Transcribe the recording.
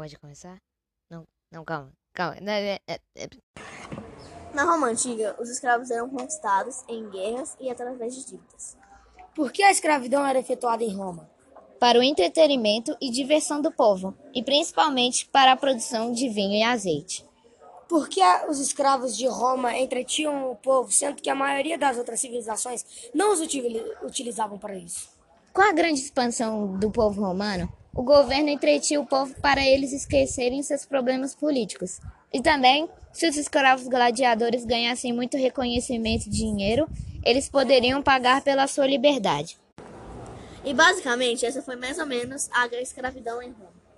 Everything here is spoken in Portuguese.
pode começar? Não, não, calma, calma. É, é, é... Na Roma antiga, os escravos eram conquistados em guerras e através de dívidas. Por que a escravidão era efetuada em Roma? Para o entretenimento e diversão do povo, e principalmente para a produção de vinho e azeite. Por que os escravos de Roma entretinham o povo, sendo que a maioria das outras civilizações não os utilizavam para isso? Com a grande expansão do povo romano, o governo entretinha o povo para eles esquecerem seus problemas políticos. E também, se os escravos gladiadores ganhassem muito reconhecimento e dinheiro, eles poderiam pagar pela sua liberdade. E basicamente, essa foi mais ou menos a escravidão em Roma.